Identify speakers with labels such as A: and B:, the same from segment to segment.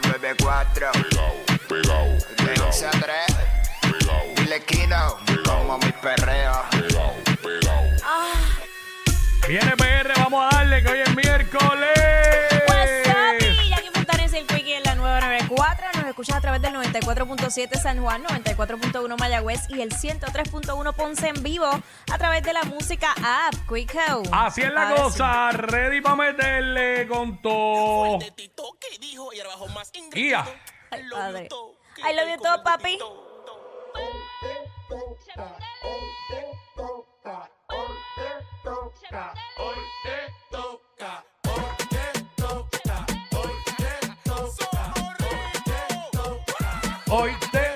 A: 994.
B: Pegao, pegao,
A: De
B: pegao,
A: 11 a 3.
B: pegao,
A: Dile Kino, como mi perreo.
B: pegao, pegao.
C: Viene PR, vamos a darle que hoy es miércoles.
D: Nos escuchas a través del 94.7 San Juan, 94.1 Mayagüez y el 103.1 Ponce en vivo a través de la música app Quicko.
C: Así es la cosa, ready para meterle con todo. Guía.
D: Ay, padre. I love you todo, papi.
C: Hoy te toca. Hoy te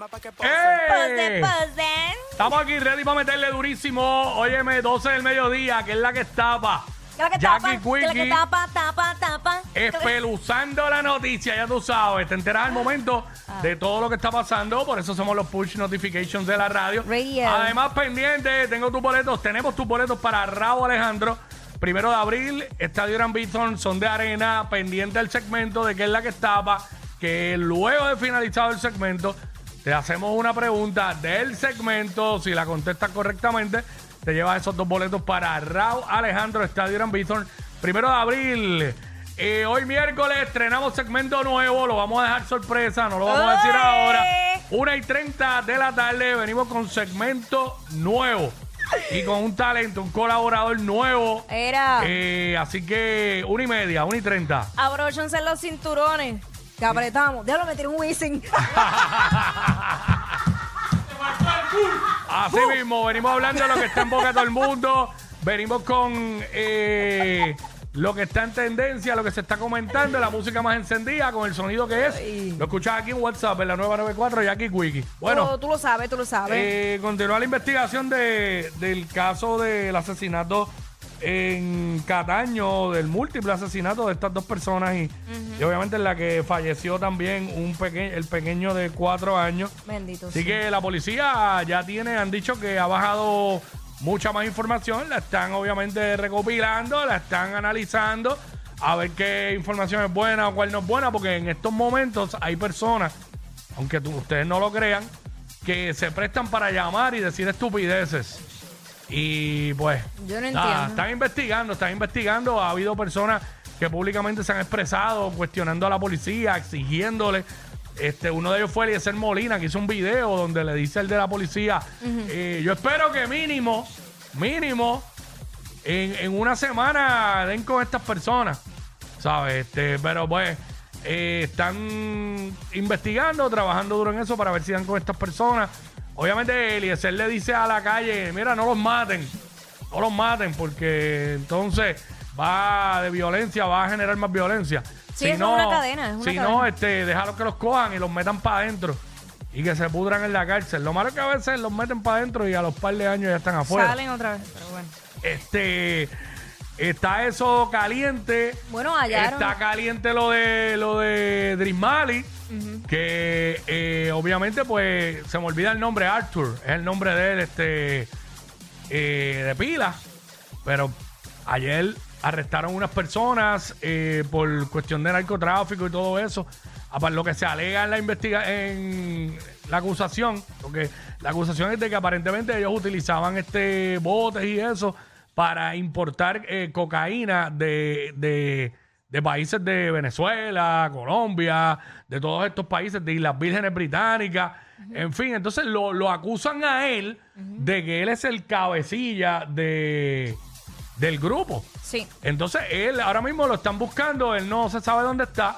E: Billboard me llama pa' que pose.
D: Pose,
C: ¡Eh!
D: pose.
C: Estamos aquí ready para meterle durísimo. Óyeme, 12 del mediodía, que es la que estaba.
D: Que la que
C: Jackie
D: tapa, que la que
C: Quickie.
D: tapa, tapa, tapa.
C: Espeluzando la noticia, ya tú sabes, te enteras al momento
D: Ah.
C: de todo lo que está pasando, por eso somos los push notifications de la radio.
D: Radio.
C: Además, pendiente, tengo tus boletos, tenemos tus boletos para Raúl Alejandro. Primero de abril, Estadio Gran Bison, son de arena, pendiente del segmento de qué es la que estaba, que luego de finalizado el segmento, te hacemos una pregunta del segmento, si la contestas correctamente, te llevas esos dos boletos para Raúl Alejandro, Estadio Gran Bison. Primero de abril. Eh, hoy miércoles estrenamos segmento nuevo, lo vamos a dejar sorpresa, no lo vamos a decir ahora. Una y 30 de la tarde venimos con segmento nuevo y con un talento, un colaborador nuevo.
D: Era.
C: Eh, así que una y media, una y 30.
D: Abróchense los cinturones. Que apretamos. Déjalo meter un whizzing.
C: Así mismo, venimos hablando de lo que está en boca de todo el mundo. Venimos con eh, lo que está en tendencia, lo que se está comentando, la música más encendida, con el sonido que es.
D: Ay.
C: Lo escuchas aquí en WhatsApp, en la 994, Jackie Quickie. Bueno,
D: tú, tú lo sabes, tú lo sabes.
C: Eh, continúa la investigación de, del caso del asesinato en Cataño, del múltiple asesinato de estas dos personas y, y obviamente en la que falleció también un peque el pequeño de cuatro años.
D: Bendito.
C: Así
D: sí.
C: que la policía ya tiene, han dicho que ha bajado mucha más información, la están obviamente recopilando, la están analizando, a ver qué información es buena o cuál no es buena, porque en estos momentos hay personas, aunque tú- ustedes no lo crean, que se prestan para llamar y decir estupideces. Y pues,
D: Yo no
C: nada,
D: entiendo.
C: están investigando, están investigando. Ha habido personas que públicamente se han expresado cuestionando a la policía, exigiéndole. Este, uno de ellos fue Eliezer Molina, que hizo un video donde le dice el de la policía, eh, yo espero que mínimo, mínimo, en, en una semana den con estas personas, ¿sabes? Este, pero pues eh, están investigando, trabajando duro en eso para ver si dan con estas personas. Obviamente Eliezer le dice a la calle, mira, no los maten, no los maten, porque entonces va de violencia, va a generar más violencia.
D: Sí, es una cadena, es una
C: si no, este, déjalo que los cojan y los metan para adentro. Y que se pudran en la cárcel. Lo malo es que a veces los meten para adentro y a los par de años ya están afuera.
D: Salen otra vez, pero bueno.
C: Este está eso caliente.
D: Bueno, hallaron.
C: Está caliente lo de lo de Dream Mali, que eh, obviamente pues se me olvida el nombre Arthur, es el nombre de él, este eh, de pila. Pero ayer arrestaron unas personas eh, por cuestión de narcotráfico y todo eso. Aparte, lo que se alega en la investiga en la acusación, porque la acusación es de que aparentemente ellos utilizaban este botes y eso para importar cocaína de, de- de países de Venezuela, Colombia, de todos estos países, de Islas Vírgenes Británicas, en fin, entonces lo, lo acusan a él de que él es el cabecilla de, del grupo.
D: Sí.
C: Entonces él ahora mismo lo están buscando, él no se sabe dónde está,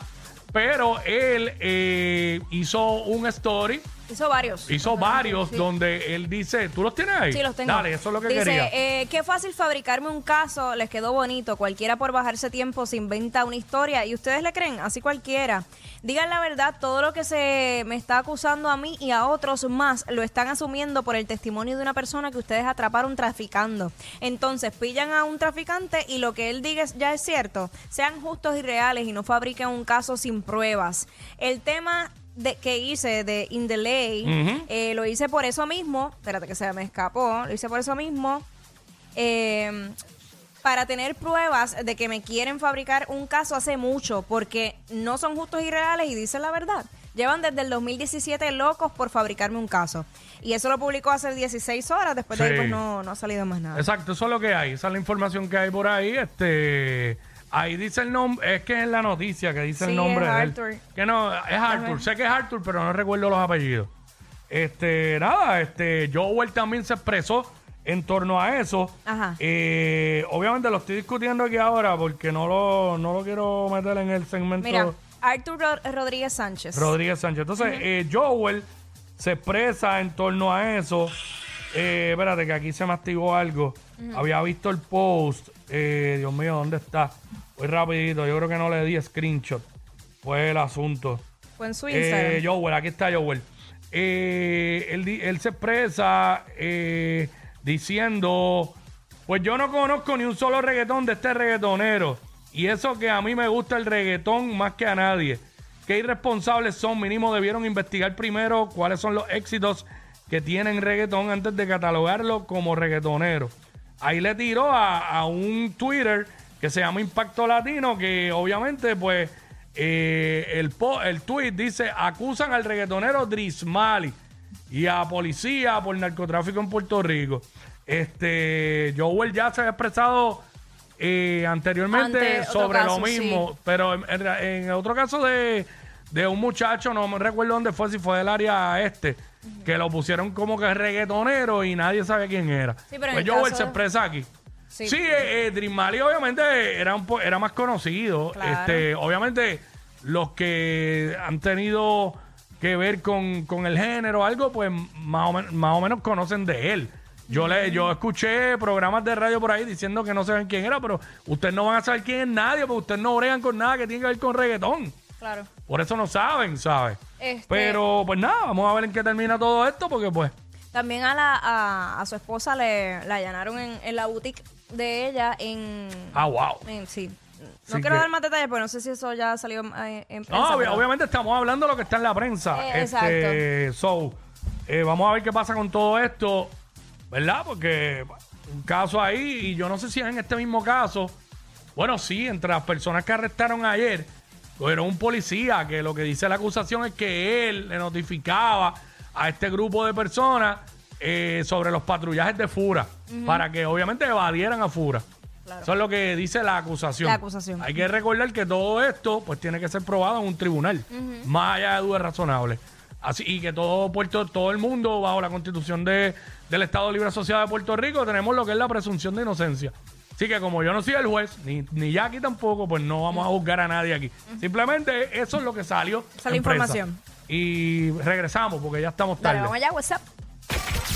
C: pero él eh, hizo un story,
D: Hizo varios.
C: hizo varios
D: Sí.
C: donde él dice, ¿tú los tienes ahí?
D: Sí, los tengo.
C: Dale, eso es lo que
D: Dice,
C: quería.
D: eh, qué fácil fabricarme un caso, les quedó bonito. Cualquiera por bajarse tiempo se inventa una historia y ustedes le creen, así cualquiera. Digan la verdad, todo lo que se me está acusando a mí y a otros más lo están asumiendo por el testimonio de una persona que ustedes atraparon traficando. Entonces, pillan a un traficante y lo que él diga ya es cierto. Sean justos y reales y no fabriquen un caso sin pruebas. El tema de, que hice de In the
C: Ujú.
D: eh, lo hice por eso mismo. Espérate que se me escapó. Lo hice por eso mismo. eh, para tener pruebas de que me quieren fabricar un caso hace mucho, porque no son justos y reales y dicen la verdad. Llevan desde el 2017 locos por fabricarme un caso. Y eso lo publicó hace 16 horas, después de ahí pues no, no ha salido más nada.
C: Exacto, eso es lo que hay, esa es la información que hay por ahí. Este, ahí dice el nombre, es que es la noticia que dice
D: Sí,
C: el nombre
D: es
C: de él.
D: Arthur.
C: Que no, es Arthur, sé que es Arthur, pero no recuerdo los apellidos. Este, nada, este, Joel también se expresó en torno a eso.
D: Ajá.
C: Eh, obviamente lo estoy discutiendo aquí ahora porque no lo, no lo quiero meter en el segmento
D: Mira, Artur Ro- Rodríguez Sánchez.
C: Rodríguez Sánchez. Entonces, eh, Joel se expresa en torno a eso. Eh, espérate, que aquí se me activó algo. Había visto el post. Eh, Dios mío, ¿dónde está? Muy rapidito. Yo creo que no le di screenshot. Fue el asunto.
D: Fue en su
C: Eh. Joel, aquí está Joel. Eh, él, él se expresa eh, diciendo, pues yo no conozco ni un solo reggaetón de este reggaetonero. Y eso que a mí me gusta el reggaetón más que a nadie. Qué irresponsables son, mínimo debieron investigar primero cuáles son los éxitos que tienen reggaetón antes de catalogarlo como reggaetonero. Ahí le tiró a, a un Twitter que se llama Impacto Latino, que obviamente pues eh, el, po- el tweet dice, acusan al reggaetonero Drismali y a policía por narcotráfico en Puerto Rico. Este, Joel ya se había expresado eh, anteriormente
D: Ante
C: sobre
D: caso,
C: lo mismo,
D: sí.
C: pero en, en- en otro caso de, de un muchacho, no me recuerdo dónde fue, si fue del área este, que lo pusieron como que reggaetonero y nadie sabe quién era.
D: Sí, pero
C: pues
D: el
C: Joel
D: caso
C: se expresa aquí.
D: Sí.
C: Sí, eh, eh, Dream Mali obviamente era un po- era más conocido.
D: Claro.
C: Este, obviamente los que han tenido que ver con, con el género o algo, pues más o, men- más o menos conocen de él. Yo le, yo escuché programas de radio por ahí diciendo que no saben quién era, pero ustedes no van a saber quién es nadie, porque ustedes no bregan con nada que tiene que ver con reggaetón.
D: Claro.
C: Por eso no saben, ¿sabes?
D: Este-
C: Pero pues nada, vamos a ver en qué termina todo esto, porque pues
D: También a, la, a, a su esposa le la allanaron en, en la boutique de ella en...
C: Ah, wow.
D: en- sí. No quiero
C: que-
D: dar más detalles, porque no sé si eso ya salió eh, en prensa.
C: No, obvi-
D: pero-
C: obviamente estamos hablando de lo que está en la prensa.
D: Eh,
C: Este, so, eh, vamos a ver qué pasa con todo esto, ¿verdad? Porque un caso ahí, y yo no sé si es en este mismo caso. Bueno, sí, entre las personas que arrestaron ayer, era un policía que lo que dice la acusación es que él le notificaba a este grupo de personas eh, sobre los patrullajes de Fura, para que obviamente evadieran a Fura. Eso es lo que dice la acusación.
D: La acusación.
C: Hay que recordar que todo esto pues tiene que ser probado en un tribunal, más allá de dudas razonables. Así y que todo Puerto, todo el mundo bajo la Constitución de, del Estado Libre Asociado de Puerto Rico tenemos lo que es la presunción de inocencia. Así que como yo no soy el juez, ni, ni Jackie tampoco, pues no vamos a juzgar a nadie aquí. Simplemente eso es lo que salió. En prensa.
D: información.
C: Y regresamos porque ya estamos
D: Dale,
C: tarde.
D: vamos allá, WhatsApp.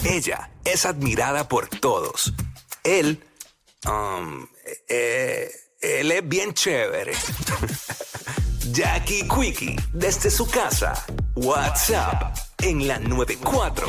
F: Ella es admirada por todos. Él, um, eh, él es bien chévere. Jackie Quickie, desde su casa. WhatsApp en la 94.